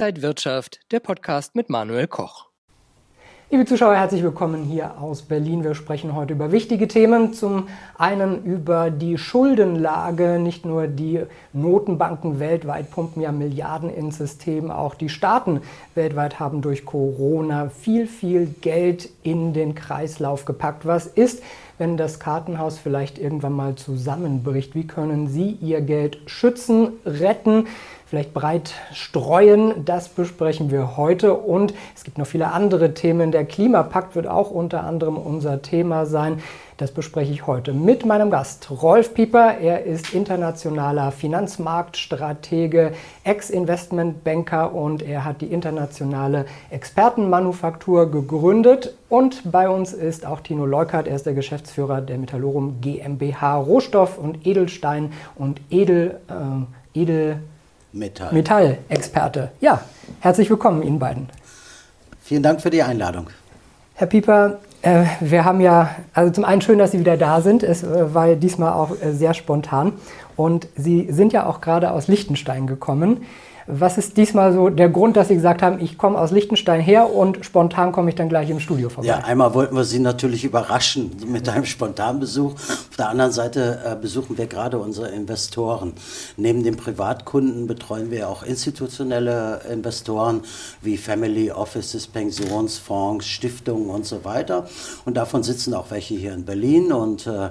Inside Wirtschaft, der Podcast mit Manuel Koch. Liebe Zuschauer, herzlich willkommen hier aus Berlin. Wir sprechen heute über wichtige Themen. Zum einen über die Schuldenlage. Nicht nur die Notenbanken weltweit pumpen ja Milliarden ins System, auch die Staaten weltweit haben durch Corona viel, viel Geld in den Kreislauf gepackt. Was ist, wenn das Kartenhaus vielleicht irgendwann mal zusammenbricht? Wie können Sie Ihr Geld schützen, retten? Vielleicht breit streuen. Das besprechen wir heute und es gibt noch viele andere Themen. Der Klimapakt wird auch unter anderem unser Thema sein. Das bespreche ich heute mit meinem Gast Rolf Pieper. Er ist internationaler Finanzmarktstratege, Ex-Investmentbanker und er hat die internationale Expertenmanufaktur gegründet. Und bei uns ist auch Tino Leukert. Er ist der Geschäftsführer der Metallorum GmbH Rohstoff und Edelstein und Edel, äh, Edel Metall. Metallexperte. Ja, herzlich willkommen Ihnen beiden. Vielen Dank für die Einladung. Herr Pieper, äh, wir haben ja, also zum einen schön, dass Sie wieder da sind. Es äh, war diesmal auch äh, sehr spontan. Und Sie sind ja auch gerade aus Liechtenstein gekommen. Was ist diesmal so der Grund, dass Sie gesagt haben, ich komme aus Liechtenstein her und spontan komme ich dann gleich im Studio vorbei? Ja, einmal wollten wir Sie natürlich überraschen mit einem Spontanbesuch. Auf der anderen Seite äh, besuchen wir gerade unsere Investoren. Neben den Privatkunden betreuen wir auch institutionelle Investoren wie Family Offices, Pensionsfonds, Stiftungen und so weiter. Und davon sitzen auch welche hier in Berlin. Und äh, äh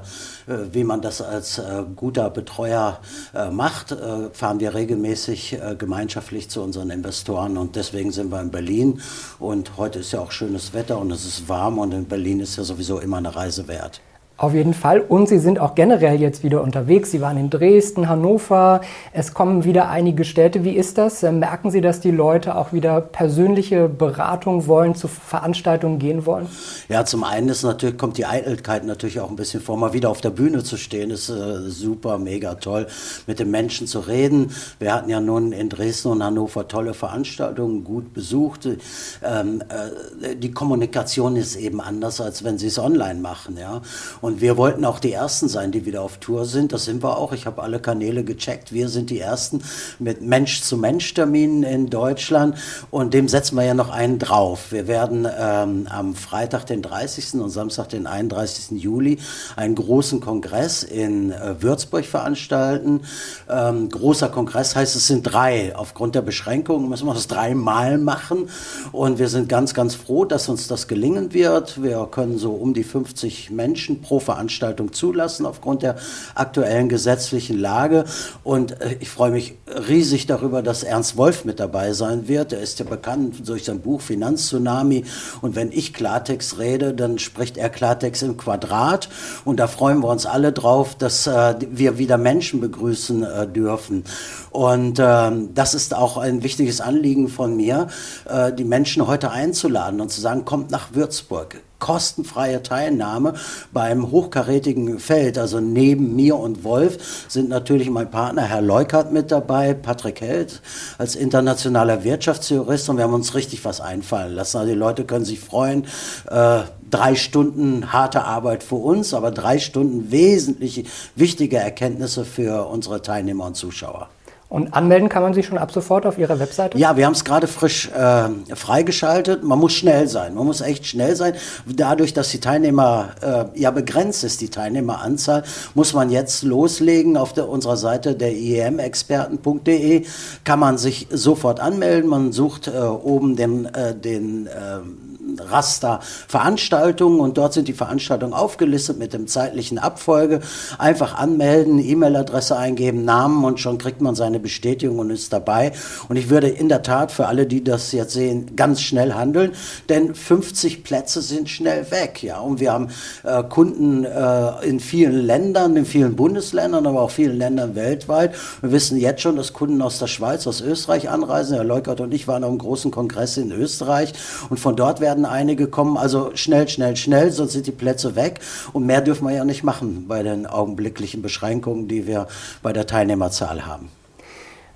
wie man das als äh, guter Betreuer äh, macht, äh, fahren wir regelmäßig gemeinschaftlich zu unseren Investoren und deswegen sind wir in Berlin und heute ist ja auch schönes Wetter und es ist warm und in Berlin ist ja sowieso immer eine Reise wert. Auf jeden Fall. Und Sie sind auch generell jetzt wieder unterwegs. Sie waren in Dresden, Hannover. Es kommen wieder einige Städte. Wie ist das? Äh, merken Sie, dass die Leute auch wieder persönliche Beratung wollen, zu Veranstaltungen gehen wollen? Ja, zum einen ist natürlich, kommt die Eitelkeit natürlich auch ein bisschen vor. Mal wieder auf der Bühne zu stehen, ist äh, super, mega toll. Mit den Menschen zu reden. Wir hatten ja nun in Dresden und Hannover tolle Veranstaltungen, gut besucht. Ähm, äh, die Kommunikation ist eben anders, als wenn Sie es online machen. Ja? Und und wir wollten auch die Ersten sein, die wieder auf Tour sind. Das sind wir auch. Ich habe alle Kanäle gecheckt. Wir sind die Ersten mit Mensch-zu-Mensch-Terminen in Deutschland. Und dem setzen wir ja noch einen drauf. Wir werden ähm, am Freitag, den 30. und Samstag, den 31. Juli, einen großen Kongress in äh, Würzburg veranstalten. Ähm, großer Kongress heißt, es sind drei. Aufgrund der Beschränkungen müssen wir das dreimal machen. Und wir sind ganz, ganz froh, dass uns das gelingen wird. Wir können so um die 50 Menschen pro Veranstaltung zulassen aufgrund der aktuellen gesetzlichen Lage. Und äh, ich freue mich riesig darüber, dass Ernst Wolf mit dabei sein wird. Er ist ja bekannt durch sein Buch Finanztsunami. Und wenn ich Klartext rede, dann spricht er Klartext im Quadrat. Und da freuen wir uns alle drauf, dass äh, wir wieder Menschen begrüßen äh, dürfen. Und ähm, das ist auch ein wichtiges Anliegen von mir, äh, die Menschen heute einzuladen und zu sagen, kommt nach Würzburg kostenfreie Teilnahme beim hochkarätigen Feld. Also neben mir und Wolf sind natürlich mein Partner Herr Leukert mit dabei, Patrick Held als internationaler Wirtschaftsjurist und wir haben uns richtig was einfallen lassen. Also die Leute können sich freuen. Äh, drei Stunden harte Arbeit für uns, aber drei Stunden wesentlich wichtige Erkenntnisse für unsere Teilnehmer und Zuschauer. Und anmelden kann man sich schon ab sofort auf Ihrer Webseite? Ja, wir haben es gerade frisch äh, freigeschaltet. Man muss schnell sein. Man muss echt schnell sein. Dadurch, dass die Teilnehmer äh, ja begrenzt ist, die Teilnehmeranzahl, muss man jetzt loslegen. Auf der, unserer Seite der iemexperten.de kann man sich sofort anmelden. Man sucht äh, oben den, äh, den äh, Raster Veranstaltungen und dort sind die Veranstaltungen aufgelistet mit dem zeitlichen Abfolge. Einfach anmelden, E-Mail-Adresse eingeben, Namen und schon kriegt man seine Bestätigung und ist dabei. Und ich würde in der Tat für alle, die das jetzt sehen, ganz schnell handeln, denn 50 Plätze sind schnell weg. Ja, und wir haben äh, Kunden äh, in vielen Ländern, in vielen Bundesländern, aber auch vielen Ländern weltweit. Wir wissen jetzt schon, dass Kunden aus der Schweiz, aus Österreich anreisen. Herr Leukert und ich waren auf einem großen Kongress in Österreich und von dort werden einige kommen. Also schnell, schnell, schnell, sonst sind die Plätze weg. Und mehr dürfen wir ja nicht machen bei den augenblicklichen Beschränkungen, die wir bei der Teilnehmerzahl haben.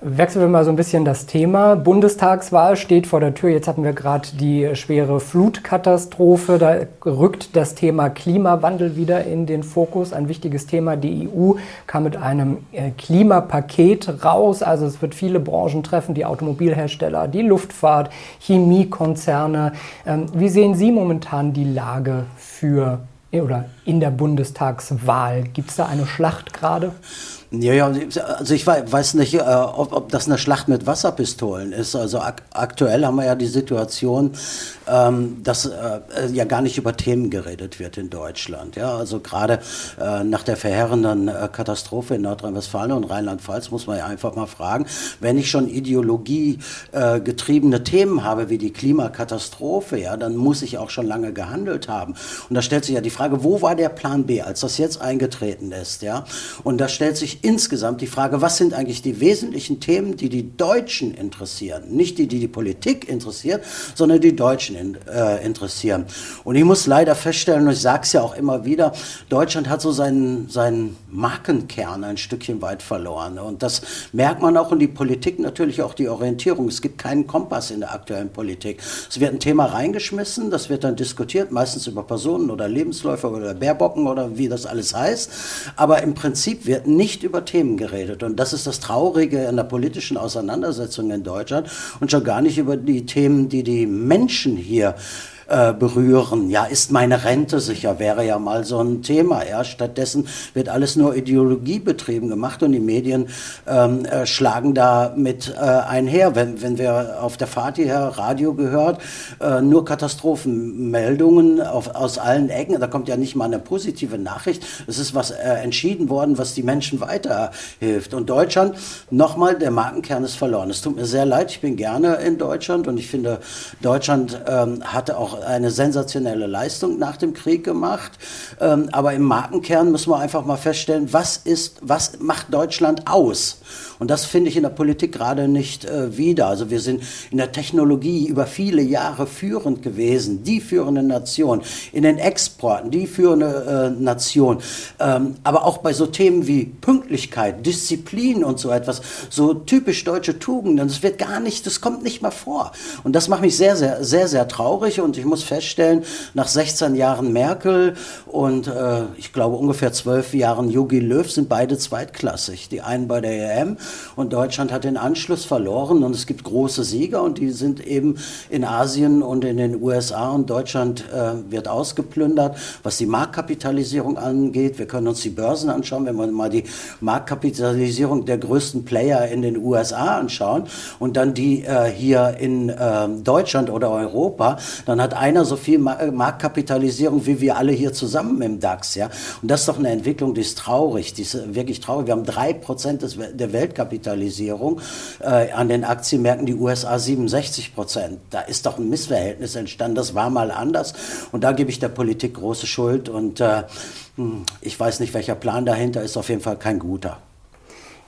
Wechseln wir mal so ein bisschen das Thema. Bundestagswahl steht vor der Tür. Jetzt hatten wir gerade die schwere Flutkatastrophe. Da rückt das Thema Klimawandel wieder in den Fokus. Ein wichtiges Thema. Die EU kam mit einem äh, Klimapaket raus. Also es wird viele Branchen treffen, die Automobilhersteller, die Luftfahrt, Chemiekonzerne. Ähm, wie sehen Sie momentan die Lage für oder in der Bundestagswahl? Gibt es da eine Schlacht gerade? Ja, ja, also ich weiß nicht, äh, ob, ob das eine Schlacht mit Wasserpistolen ist. Also ak aktuell haben wir ja die Situation, ähm, dass äh, ja gar nicht über Themen geredet wird in Deutschland. Ja, also gerade äh, nach der verheerenden äh, Katastrophe in Nordrhein-Westfalen und Rheinland-Pfalz muss man ja einfach mal fragen, wenn ich schon Ideologie äh, Themen habe wie die Klimakatastrophe, ja, dann muss ich auch schon lange gehandelt haben. Und da stellt sich ja die Frage, wo war der Plan B, als das jetzt eingetreten ist, ja? Und da stellt sich insgesamt die Frage, was sind eigentlich die wesentlichen Themen, die die Deutschen interessieren? Nicht die, die die Politik interessiert, sondern die Deutschen in, äh, interessieren. Und ich muss leider feststellen, und ich sage es ja auch immer wieder, Deutschland hat so seinen, seinen Markenkern ein Stückchen weit verloren. Und das merkt man auch in die Politik natürlich auch die Orientierung. Es gibt keinen Kompass in der aktuellen Politik. Es wird ein Thema reingeschmissen, das wird dann diskutiert, meistens über Personen oder Lebensläufe oder Bärbocken oder wie das alles heißt. Aber im Prinzip wird nicht über über Themen geredet. Und das ist das Traurige in der politischen Auseinandersetzung in Deutschland und schon gar nicht über die Themen, die die Menschen hier äh, berühren. Ja, ist meine Rente sicher, wäre ja mal so ein Thema. Ja, stattdessen wird alles nur ideologiebetrieben gemacht und die Medien ähm, äh, schlagen da mit äh, einher. Wenn, wenn wir auf der Fahrt hierher Radio gehört, äh, nur Katastrophenmeldungen auf, aus allen Ecken, da kommt ja nicht mal eine positive Nachricht. Es ist was äh, entschieden worden, was die Menschen weiterhilft. Und Deutschland, nochmal, der Markenkern ist verloren. Es tut mir sehr leid, ich bin gerne in Deutschland und ich finde, Deutschland ähm, hatte auch eine sensationelle Leistung nach dem Krieg gemacht. Ähm, aber im Markenkern müssen wir einfach mal feststellen, was ist, was macht Deutschland aus? Und das finde ich in der Politik gerade nicht äh, wieder. Also wir sind in der Technologie über viele Jahre führend gewesen, die führende Nation, in den Exporten, die führende äh, Nation. Ähm, aber auch bei so Themen wie Pünktlichkeit, Disziplin und so etwas, so typisch deutsche Tugenden, das wird gar nicht, das kommt nicht mal vor. Und das macht mich sehr, sehr, sehr, sehr traurig. Und ich muss feststellen, nach 16 Jahren Merkel und äh, ich glaube ungefähr 12 Jahren Jogi Löw sind beide zweitklassig. Die einen bei der EM und Deutschland hat den Anschluss verloren und es gibt große Sieger und die sind eben in Asien und in den USA und Deutschland äh, wird ausgeplündert, was die Marktkapitalisierung angeht. Wir können uns die Börsen anschauen, wenn wir mal die Marktkapitalisierung der größten Player in den USA anschauen und dann die äh, hier in äh, Deutschland oder Europa, dann hat einer so viel äh, Marktkapitalisierung wie wir alle hier zusammen im DAX. Ja? Und das ist doch eine Entwicklung, die ist traurig, die ist wirklich traurig. Wir haben drei Prozent der Weltkapitalisierung äh, an den Aktienmärkten die USA 67 Prozent. Da ist doch ein Missverhältnis entstanden. Das war mal anders. Und da gebe ich der Politik große Schuld. Und äh, hm, ich weiß nicht, welcher Plan dahinter ist. Auf jeden Fall kein guter.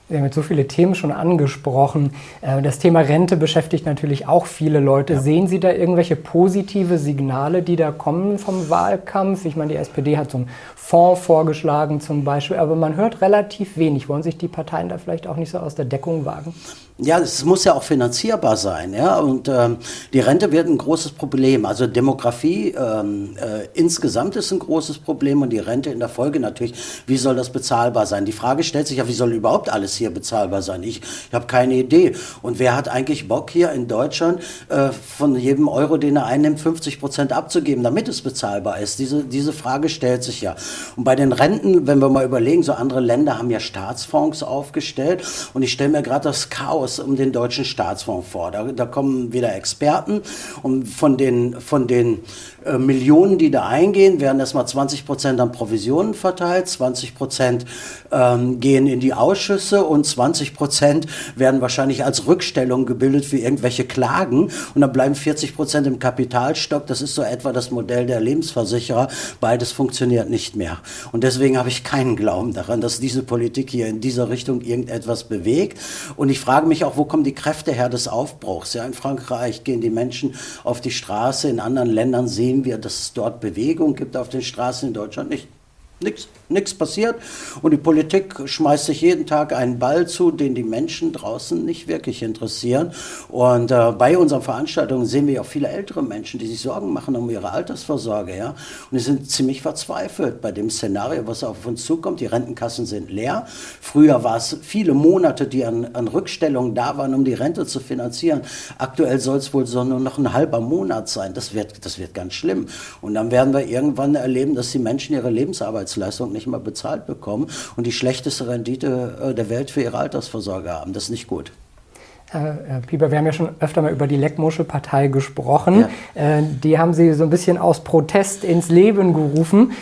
Wir haben jetzt so viele Themen schon angesprochen. Äh, das Thema Rente beschäftigt natürlich auch viele Leute. Ja. Sehen Sie da irgendwelche positive Signale, die da kommen vom Wahlkampf? Ich meine, die SPD hat so einen Fonds vorgeschlagen zum Beispiel, aber man hört relativ wenig. Wollen sich die Parteien da vielleicht auch nicht so aus der Deckung wagen? Ja, es muss ja auch finanzierbar sein, ja. Und ähm, die Rente wird ein großes Problem. Also Demografie ähm, äh, insgesamt ist ein großes Problem und die Rente in der Folge natürlich. Wie soll das bezahlbar sein? Die Frage stellt sich ja, wie soll überhaupt alles hier bezahlbar sein? Ich, ich habe keine Idee. Und wer hat eigentlich Bock hier in Deutschland äh, von jedem Euro, den er einnimmt, 50 Prozent abzugeben, damit es bezahlbar ist? Diese diese Frage stellt sich ja. Und bei den Renten, wenn wir mal überlegen, so andere Länder haben ja Staatsfonds aufgestellt und ich stelle mir gerade das Chaos Chaos um den deutschen Staatsfonds vor. Da, da kommen wieder Experten und von den, von den äh, Millionen, die da eingehen, werden erstmal 20 Prozent an Provisionen verteilt, 20 Prozent ähm, gehen in die Ausschüsse und 20 Prozent werden wahrscheinlich als Rückstellung gebildet für irgendwelche Klagen und dann bleiben 40 Prozent im Kapitalstock. Das ist so etwa das Modell der Lebensversicherer. Beides funktioniert nicht mehr. Und deswegen habe ich keinen Glauben daran, dass diese Politik hier in dieser Richtung irgendetwas bewegt. Und ich frage mich, auch, wo kommen die Kräfte her des Aufbruchs? Ja, in Frankreich gehen die Menschen auf die Straße, in anderen Ländern sehen wir, dass es dort Bewegung gibt auf den Straßen, in Deutschland nicht. Nichts. Nichts passiert und die Politik schmeißt sich jeden Tag einen Ball zu, den die Menschen draußen nicht wirklich interessieren. Und äh, bei unseren Veranstaltungen sehen wir auch viele ältere Menschen, die sich Sorgen machen um ihre Altersvorsorge. Ja? Und die sind ziemlich verzweifelt bei dem Szenario, was auf uns zukommt. Die Rentenkassen sind leer. Früher war es viele Monate, die an, an Rückstellungen da waren, um die Rente zu finanzieren. Aktuell soll es wohl so nur noch ein halber Monat sein. Das wird, das wird ganz schlimm. Und dann werden wir irgendwann erleben, dass die Menschen ihre Lebensarbeitsleistung nicht mal bezahlt bekommen und die schlechteste Rendite äh, der Welt für ihre Altersvorsorge haben. Das ist nicht gut. Herr Pieper, wir haben ja schon öfter mal über die Leckmuschelpartei gesprochen. Ja. Äh, die haben Sie so ein bisschen aus Protest ins Leben gerufen.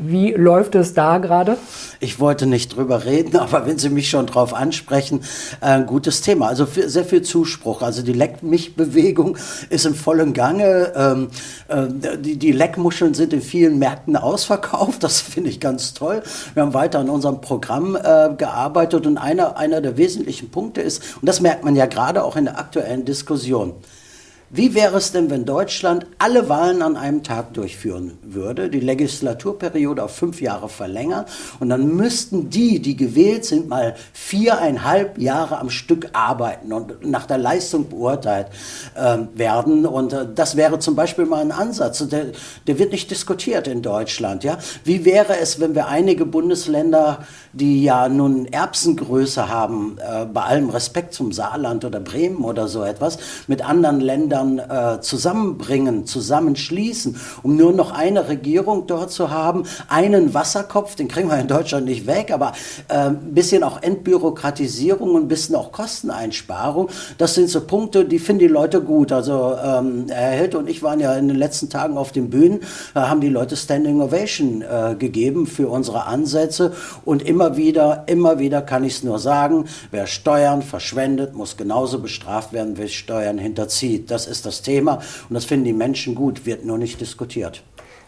Wie läuft es da gerade? Ich wollte nicht drüber reden, aber wenn Sie mich schon drauf ansprechen, äh, ein gutes Thema. Also sehr viel Zuspruch. Also die Leck mich Bewegung ist im vollen Gange. Ähm, äh, die, die Leckmuscheln sind in vielen Märkten ausverkauft. Das finde ich ganz toll. Wir haben weiter an unserem Programm äh, gearbeitet und einer, einer der wesentlichen Punkte ist, und das merkt man ja gerade auch in der aktuellen Diskussion, wie wäre es denn, wenn Deutschland alle Wahlen an einem Tag durchführen würde, die Legislaturperiode auf fünf Jahre verlängern und dann müssten die, die gewählt sind, mal viereinhalb Jahre am Stück arbeiten und nach der Leistung beurteilt äh, werden. Und äh, das wäre zum Beispiel mal ein Ansatz. Der, der wird nicht diskutiert in Deutschland. Ja? Wie wäre es, wenn wir einige Bundesländer, die ja nun Erbsengröße haben, äh, bei allem Respekt zum Saarland oder Bremen oder so etwas, mit anderen Ländern Ländern äh, zusammenbringen, zusammenschließen, um nur noch eine Regierung dort zu haben, einen Wasserkopf, den kriegen wir in Deutschland nicht weg, aber äh, ein bisschen auch Entbürokratisierung und ein bisschen auch Kosteneinsparung. Das sind so Punkte, die finden die Leute gut. Also ähm, Herr Hilt und ich waren ja in den letzten Tagen auf den Bühnen, da haben die Leute Standing Ovation äh, gegeben für unsere Ansätze und immer wieder, immer wieder kann ich es nur sagen, wer Steuern verschwendet, muss genauso bestraft werden, wer Steuern hinterzieht. Das ist das Thema und das finden die Menschen gut, wird nur nicht diskutiert.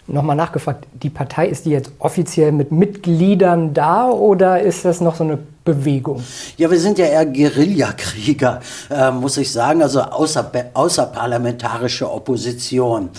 Nochmal nachgefragt, die Partei, ist die jetzt offiziell mit Mitgliedern da oder ist das noch so eine Bewegung? Ja, wir sind ja eher Guerillakrieger, äh, muss ich sagen, also außer, außerparlamentarische Opposition.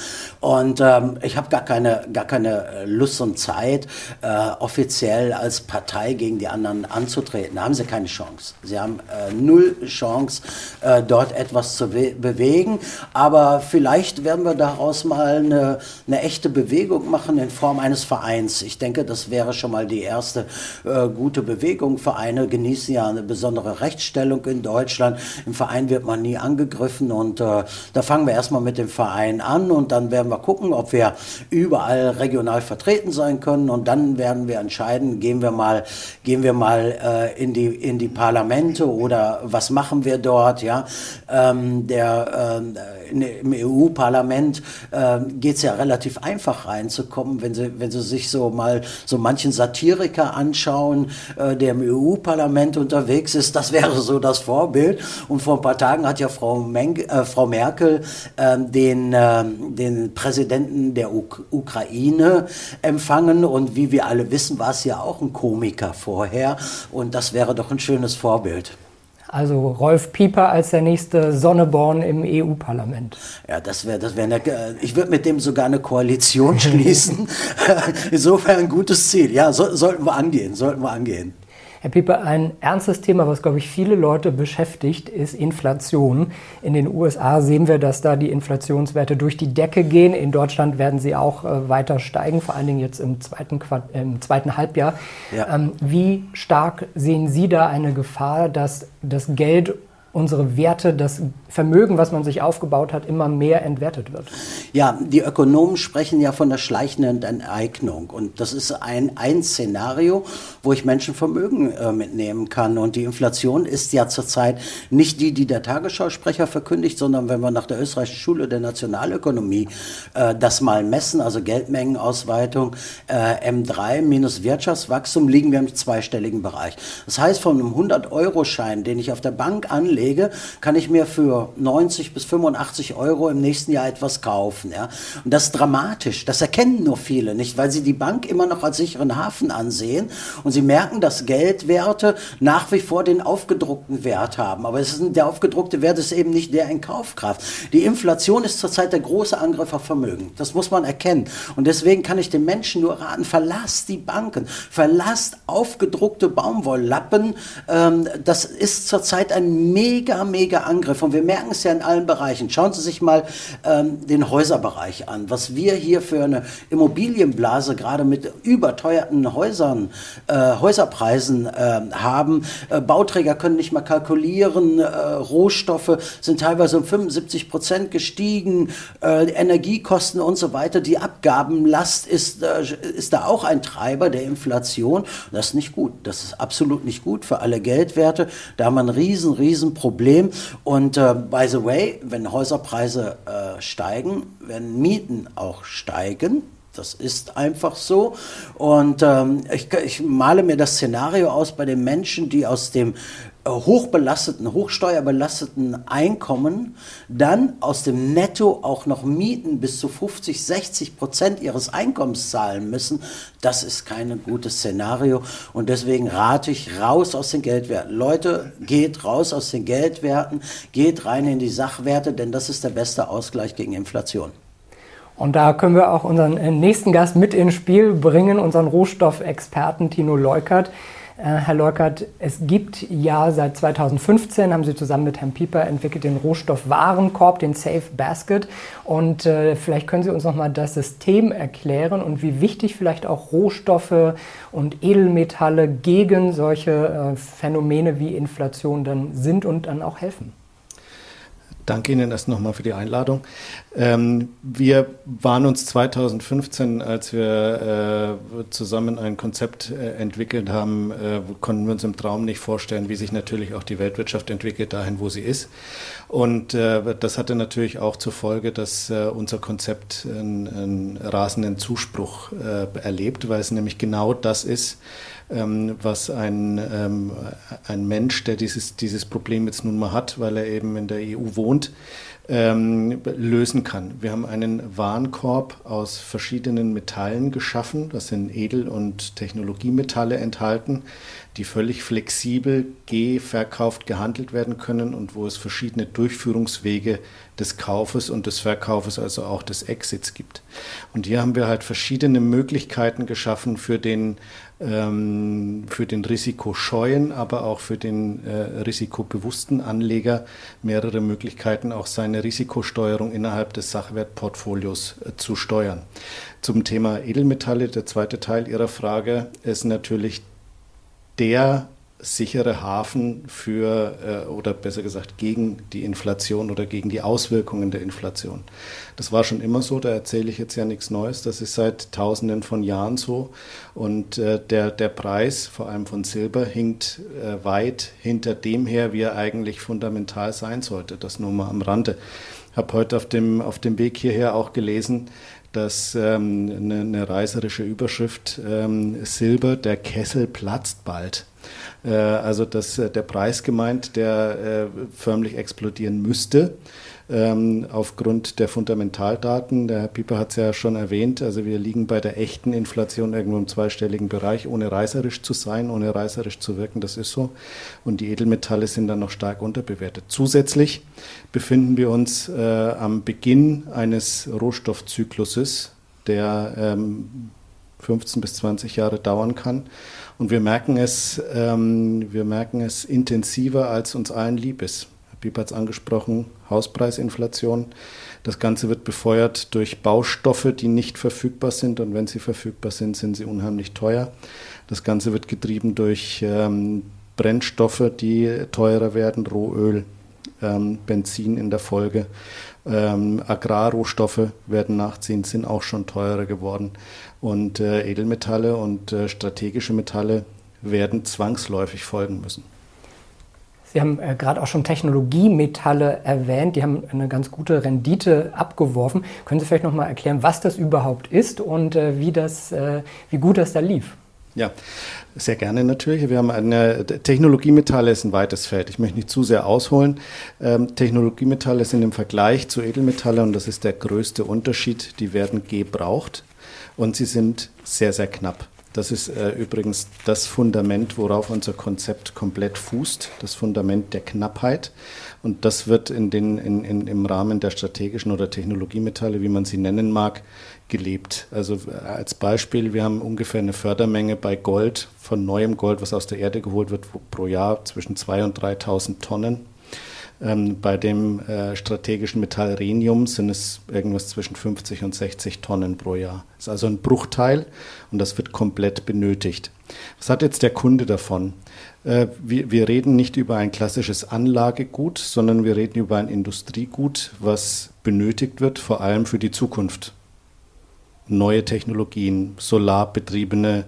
Und ähm, ich habe gar keine, gar keine äh, Lust und Zeit, äh, offiziell als Partei gegen die anderen anzutreten. Da haben sie keine Chance. Sie haben äh, null Chance, äh, dort etwas zu bewegen. Aber vielleicht werden wir daraus mal eine, eine echte Bewegung machen in Form eines Vereins. Ich denke, das wäre schon mal die erste äh, gute Bewegung. Vereine genießen ja eine besondere Rechtsstellung in Deutschland. Im Verein wird man nie angegriffen und äh, da fangen wir erstmal mit dem Verein an und dann werden wir gucken, ob wir überall regional vertreten sein können und dann werden wir entscheiden, gehen wir mal, gehen wir mal äh, in, die, in die Parlamente oder was machen wir dort, ja. Ähm, der, äh, Im EU-Parlament äh, geht es ja relativ einfach reinzukommen, wenn Sie, wenn Sie sich so mal so manchen Satiriker anschauen, äh, der im EU-Parlament unterwegs ist, das wäre so das Vorbild. Und vor ein paar Tagen hat ja Frau, Meng, äh, Frau Merkel ähm, den, ähm, den Präsidenten der Uk Ukraine empfangen und wie wir alle wissen, war es ja auch ein Komiker vorher und das wäre doch ein schönes Vorbild. Also Rolf Pieper als der nächste Sonneborn im EU-Parlament. Ja, das wäre, das wäre, ich würde mit dem sogar eine Koalition schließen. Insofern ein gutes Ziel. Ja, so, sollten wir angehen, sollten wir angehen. Herr Pieper, ein ernstes Thema, was, glaube ich, viele Leute beschäftigt, ist Inflation. In den USA sehen wir, dass da die Inflationswerte durch die Decke gehen. In Deutschland werden sie auch äh, weiter steigen, vor allen Dingen jetzt im zweiten, Quart im zweiten Halbjahr. Ja. Ähm, wie stark sehen Sie da eine Gefahr, dass das Geld unsere Werte, das Vermögen, was man sich aufgebaut hat, immer mehr entwertet wird. Ja, die Ökonomen sprechen ja von der schleichenden Enteignung. Und das ist ein, ein Szenario, wo ich Menschenvermögen äh, mitnehmen kann. Und die Inflation ist ja zurzeit nicht die, die der Tagesschausprecher verkündigt, sondern wenn wir nach der österreichischen Schule der Nationalökonomie äh, das mal messen, also Geldmengenausweitung, äh, M3 minus Wirtschaftswachstum, liegen wir im zweistelligen Bereich. Das heißt, von einem 100-Euro-Schein, den ich auf der Bank anlege, lege, kann ich mir für 90 bis 85 Euro im nächsten Jahr etwas kaufen. Ja? Und das ist dramatisch. Das erkennen nur viele nicht, weil sie die Bank immer noch als sicheren Hafen ansehen und sie merken, dass Geldwerte nach wie vor den aufgedruckten Wert haben. Aber es ist, der aufgedruckte Wert ist eben nicht der in Kaufkraft. Die Inflation ist zurzeit der große Angriff auf Vermögen. Das muss man erkennen. Und deswegen kann ich den Menschen nur raten, verlasst die Banken, verlasst aufgedruckte Baumwolllappen. Ähm, das ist zurzeit ein mega, mega Angriff. Und wir merken es ja in allen Bereichen. Schauen Sie sich mal ähm, den Häuserbereich an. Was wir hier für eine Immobilienblase gerade mit überteuerten Häusern, äh, Häuserpreisen äh, haben. Äh, Bauträger können nicht mehr kalkulieren. Äh, Rohstoffe sind teilweise um 75 Prozent gestiegen. Äh, Energiekosten und so weiter. Die Abgabenlast ist, äh, ist da auch ein Treiber der Inflation. Das ist nicht gut. Das ist absolut nicht gut für alle Geldwerte. Da haben wir ein riesen, riesen Problem. Und äh, by the way, wenn Häuserpreise äh, steigen, werden Mieten auch steigen. Das ist einfach so. Und ähm, ich, ich male mir das Szenario aus bei den Menschen, die aus dem hochbelasteten, hochsteuerbelasteten Einkommen dann aus dem Netto auch noch Mieten bis zu 50, 60 Prozent ihres Einkommens zahlen müssen, das ist kein gutes Szenario. Und deswegen rate ich raus aus den Geldwerten. Leute, geht raus aus den Geldwerten, geht rein in die Sachwerte, denn das ist der beste Ausgleich gegen Inflation. Und da können wir auch unseren äh, nächsten Gast mit ins Spiel bringen, unseren Rohstoffexperten Tino Leukert. Äh, Herr Leukert, es gibt ja seit 2015, haben Sie zusammen mit Herrn Pieper entwickelt, den Rohstoffwarenkorb, den Safe Basket. Und äh, vielleicht können Sie uns nochmal das System erklären und wie wichtig vielleicht auch Rohstoffe und Edelmetalle gegen solche äh, Phänomene wie Inflation dann sind und dann auch helfen. Danke Ihnen erst nochmal für die Einladung. Ähm, wir waren uns 2015, als wir äh, zusammen ein Konzept äh, entwickelt haben, äh, konnten wir uns im Traum nicht vorstellen, wie sich natürlich auch die Weltwirtschaft entwickelt, dahin, wo sie ist. Und äh, das hatte natürlich auch zur Folge, dass äh, unser Konzept einen, einen rasenden Zuspruch äh, erlebt, weil es nämlich genau das ist, ähm, was ein, ähm, ein Mensch, der dieses, dieses Problem jetzt nun mal hat, weil er eben in der EU wohnt, ähm, lösen kann. Wir haben einen Warenkorb aus verschiedenen Metallen geschaffen. Das sind Edel- und Technologiemetalle enthalten, die völlig flexibel geverkauft, gehandelt werden können und wo es verschiedene Durchführungswege des Kaufes und des Verkaufes, also auch des Exits gibt. Und hier haben wir halt verschiedene Möglichkeiten geschaffen für den ähm, für den risikoscheuen, aber auch für den äh, risikobewussten Anleger mehrere Möglichkeiten, auch seine Risikosteuerung innerhalb des Sachwertportfolios äh, zu steuern. Zum Thema Edelmetalle, der zweite Teil Ihrer Frage, ist natürlich der sichere Hafen für, äh, oder besser gesagt, gegen die Inflation oder gegen die Auswirkungen der Inflation. Das war schon immer so, da erzähle ich jetzt ja nichts Neues. Das ist seit Tausenden von Jahren so. Und äh, der, der Preis, vor allem von Silber, hinkt äh, weit hinter dem her, wie er eigentlich fundamental sein sollte. Das nur mal am Rande. Ich habe heute auf dem, auf dem Weg hierher auch gelesen, dass ähm, eine, eine reißerische Überschrift ähm, Silber, der Kessel platzt bald. Äh, also dass äh, der Preis gemeint, der äh, förmlich explodieren müsste ähm, aufgrund der Fundamentaldaten. Der Herr Pieper hat es ja schon erwähnt, also wir liegen bei der echten Inflation irgendwo im zweistelligen Bereich, ohne reißerisch zu sein, ohne reißerisch zu wirken, das ist so. Und die Edelmetalle sind dann noch stark unterbewertet. Zusätzlich befinden wir uns äh, am Beginn eines Rohstoffzykluses, der ähm, 15 bis 20 Jahre dauern kann. Und wir merken es, ähm, wir merken es intensiver, als uns allen lieb ist. Herr Pieper hat es angesprochen, Hauspreisinflation. Das Ganze wird befeuert durch Baustoffe, die nicht verfügbar sind. Und wenn sie verfügbar sind, sind sie unheimlich teuer. Das Ganze wird getrieben durch ähm, Brennstoffe, die teurer werden, Rohöl, ähm, Benzin in der Folge. Ähm, Agrarrohstoffe werden nachziehen, sind auch schon teurer geworden. Und äh, Edelmetalle und äh, strategische Metalle werden zwangsläufig folgen müssen. Sie haben äh, gerade auch schon Technologiemetalle erwähnt, die haben eine ganz gute Rendite abgeworfen. Können Sie vielleicht noch mal erklären, was das überhaupt ist und äh, wie, das, äh, wie gut das da lief? Ja, sehr gerne natürlich. Wir haben eine Technologiemetalle ist ein weites Feld. Ich möchte nicht zu sehr ausholen. Ähm, Technologiemetalle sind im Vergleich zu Edelmetalle und das ist der größte Unterschied. Die werden gebraucht und sie sind sehr sehr knapp. Das ist äh, übrigens das Fundament, worauf unser Konzept komplett fußt, das Fundament der Knappheit. Und das wird in den, in, in, im Rahmen der strategischen oder Technologiemetalle, wie man sie nennen mag, gelebt. Also äh, als Beispiel, wir haben ungefähr eine Fördermenge bei Gold, von neuem Gold, was aus der Erde geholt wird, pro Jahr zwischen 2.000 und 3.000 Tonnen. Ähm, bei dem äh, strategischen Metall Rhenium sind es irgendwas zwischen 50 und 60 Tonnen pro Jahr. Das ist also ein Bruchteil und das wird komplett benötigt. Was hat jetzt der Kunde davon? Äh, wir, wir reden nicht über ein klassisches Anlagegut, sondern wir reden über ein Industriegut, was benötigt wird, vor allem für die Zukunft neue Technologien, solarbetriebene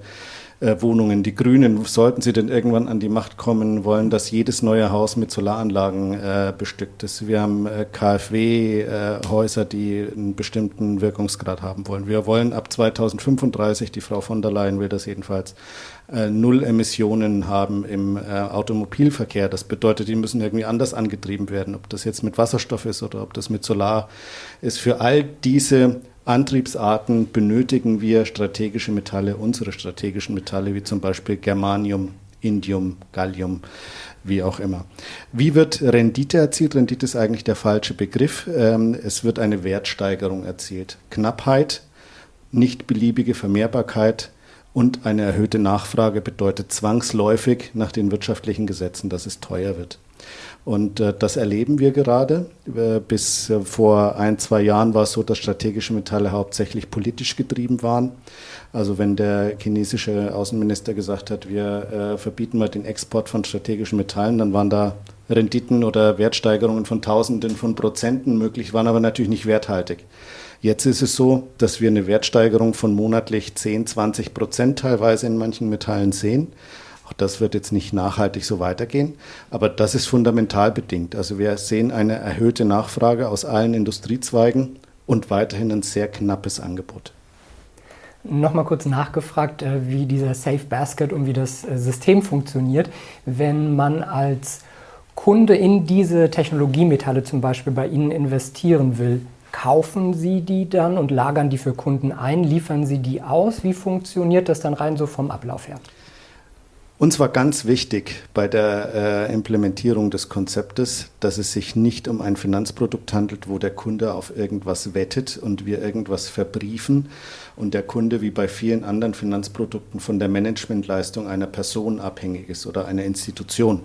äh, Wohnungen. Die Grünen, sollten sie denn irgendwann an die Macht kommen, wollen, dass jedes neue Haus mit Solaranlagen äh, bestückt ist. Wir haben äh, KfW-Häuser, äh, die einen bestimmten Wirkungsgrad haben wollen. Wir wollen ab 2035, die Frau von der Leyen will das jedenfalls, äh, null Emissionen haben im äh, Automobilverkehr. Das bedeutet, die müssen irgendwie anders angetrieben werden, ob das jetzt mit Wasserstoff ist oder ob das mit Solar ist. Für all diese Antriebsarten benötigen wir strategische Metalle, unsere strategischen Metalle, wie zum Beispiel Germanium, Indium, Gallium, wie auch immer. Wie wird Rendite erzielt? Rendite ist eigentlich der falsche Begriff. Ähm, es wird eine Wertsteigerung erzielt. Knappheit, nicht beliebige Vermehrbarkeit und eine erhöhte Nachfrage bedeutet zwangsläufig nach den wirtschaftlichen Gesetzen, dass es teuer wird. Und äh, das erleben wir gerade. Äh, bis äh, vor ein, zwei Jahren war es so, dass strategische Metalle hauptsächlich politisch getrieben waren. Also wenn der chinesische Außenminister gesagt hat, wir äh, verbieten mal den Export von strategischen Metallen, dann waren da Renditen oder Wertsteigerungen von Tausenden von Prozenten möglich, waren aber natürlich nicht werthaltig. Jetzt ist es so, dass wir eine Wertsteigerung von monatlich 10, 20 Prozent teilweise in manchen Metallen sehen. Auch das wird jetzt nicht nachhaltig so weitergehen, aber das ist fundamental bedingt. Also wir sehen eine erhöhte Nachfrage aus allen Industriezweigen und weiterhin ein sehr knappes Angebot. Nochmal kurz nachgefragt, äh, wie dieser Safe Basket und wie das äh, System funktioniert. Wenn man als Kunde in diese Technologiemetalle zum Beispiel bei Ihnen investieren will, kaufen Sie die dann und lagern die für Kunden ein? Liefern Sie die aus? Wie funktioniert das dann rein so vom Ablauf her? Uns war ganz wichtig bei der äh, Implementierung des Konzeptes, dass es sich nicht um ein Finanzprodukt handelt, wo der Kunde auf irgendwas wettet und wir irgendwas verbriefen und der Kunde wie bei vielen anderen Finanzprodukten von der Managementleistung einer Person abhängig ist oder einer Institution.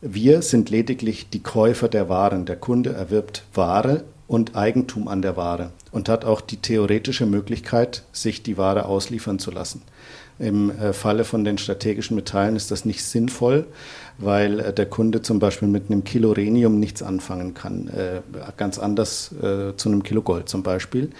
Wir sind lediglich die Käufer der Waren. Der Kunde erwirbt Ware und Eigentum an der Ware und hat auch die theoretische Möglichkeit, sich die Ware ausliefern zu lassen. Im äh, Falle von den strategischen Metallen ist das nicht sinnvoll, weil äh, der Kunde zum Beispiel mit einem Kilo Rhenium nichts anfangen kann. Äh, ganz anders zu einem Kilo Gold zum Beispiel.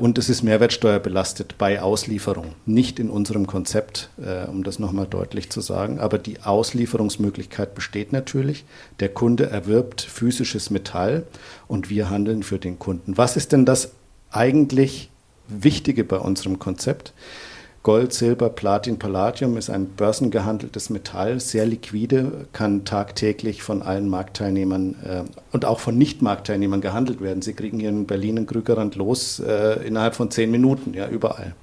Und es ist mehrwertsteuerbelastet bei Auslieferung. Nicht in unserem Konzept, um das nochmal deutlich zu sagen. Aber die Auslieferungsmöglichkeit besteht natürlich. Der Kunde erwirbt physisches Metall und wir handeln für den Kunden. Was ist denn das eigentlich Wichtige bei unserem Konzept? Gold, Silber, Platin, Palladium ist ein börsengehandeltes Metall, sehr liquide, kann tagtäglich von allen Marktteilnehmern äh, und auch von Nicht-Marktteilnehmern gehandelt werden. Sie kriegen hier in Berlin einen Krügerrand los äh, innerhalb von zehn Minuten, ja, überall.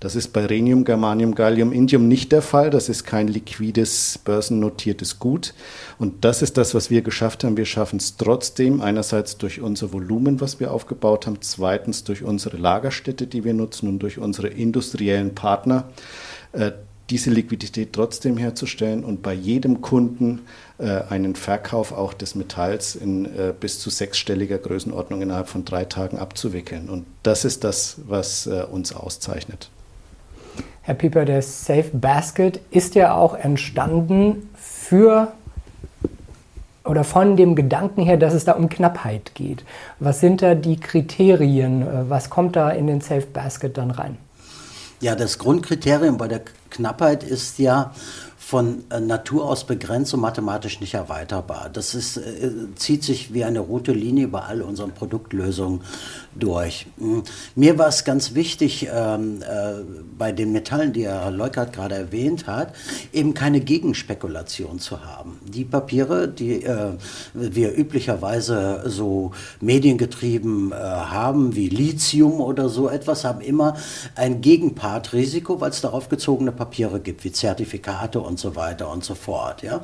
Das ist bei Rhenium, Germanium, Gallium, Indium nicht der Fall. Das ist kein liquides, börsennotiertes Gut. Und das ist das, was wir geschafft haben. Wir schaffen es trotzdem, einerseits durch unser Volumen, was wir aufgebaut haben, zweitens durch unsere Lagerstätte, die wir nutzen und durch unsere industriellen Partner, äh, diese Liquidität trotzdem herzustellen und bei jedem Kunden äh, einen Verkauf auch des Metalls in äh, bis zu sechsstelliger Größenordnung innerhalb von drei Tagen abzuwickeln. Und das ist das, was uns auszeichnet. Herr Pieper, der Safe Basket ist ja auch entstanden für oder von dem Gedanken her, dass es da um Knappheit geht. Was sind da die Kriterien? Was kommt da in den Safe Basket dann rein? Ja, das Grundkriterium bei der Knappheit ist ja von äh, Natur aus begrenzt und mathematisch nicht erweiterbar. Das ist, äh, zieht sich wie eine rote Linie bei all unseren Produktlösungen durch. Hm. Mir war es ganz wichtig, ähm, äh, bei den Metallen, die Herr Leukert gerade erwähnt hat, eben keine Gegenspekulation zu haben. Die Papiere, die äh, wir üblicherweise so mediengetrieben äh, haben, wie Lithium oder so etwas, haben immer ein Gegenpartrisiko, weil es darauf gezogene Papiere gibt, wie Zertifikate und so weiter und so fort. Ja?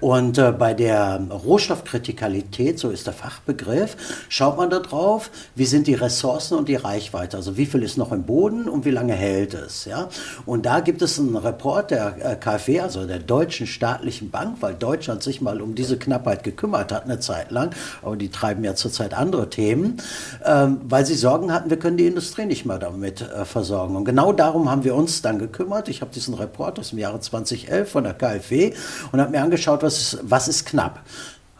Und äh, bei der Rohstoffkritikalität, so ist der Fachbegriff, schaut man da drauf, wie sind die Ressourcen und die Reichweite, also wie viel ist noch im Boden und wie lange hält es. Ja? Und da gibt es einen Report der äh, KfW, also der Deutschen Staatlichen Bank, weil Deutschland sich mal um diese Knappheit gekümmert hat, eine Zeit lang, aber die treiben ja zurzeit andere Themen, ähm, weil sie Sorgen hatten, wir können die Industrie nicht mehr damit äh, versorgen. Und genau darum haben wir uns dann gekümmert. Ich habe diesen Report aus dem Jahre 2011 von der KfW und habe mir angeschaut, was ist, was ist knapp.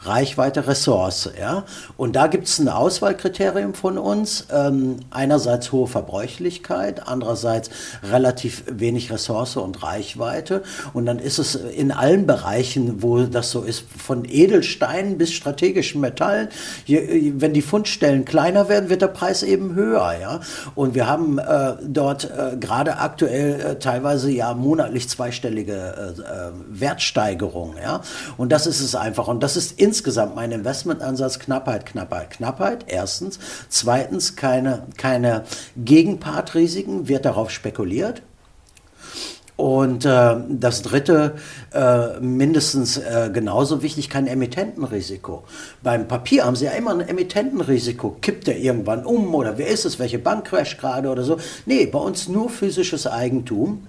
Reichweite, Ressource. Ja? Und da gibt es ein Auswahlkriterium von uns. Ähm, einerseits hohe Verbräuchlichkeit, andererseits relativ wenig Ressource und Reichweite. Und dann ist es in allen Bereichen, wo das so ist, von Edelsteinen bis strategischen Metallen, je, wenn die Fundstellen kleiner werden, wird der Preis eben höher. Ja? Und wir haben äh, dort äh, gerade aktuell äh, teilweise ja monatlich zweistellige äh, äh, Wertsteigerungen. Ja? Und das ist es einfach. Und das ist in insgesamt mein Investmentansatz Knappheit, Knappheit, Knappheit. Erstens. Zweitens keine, keine Gegenpartrisiken, wird darauf spekuliert. Und äh, das dritte, äh, mindestens äh, genauso wichtig, kein Emittentenrisiko. Beim Papier haben Sie ja immer ein Emittentenrisiko. Kippt der irgendwann um oder wer ist es, welche Bank crasht gerade oder so? Nee, bei uns nur physisches Eigentum.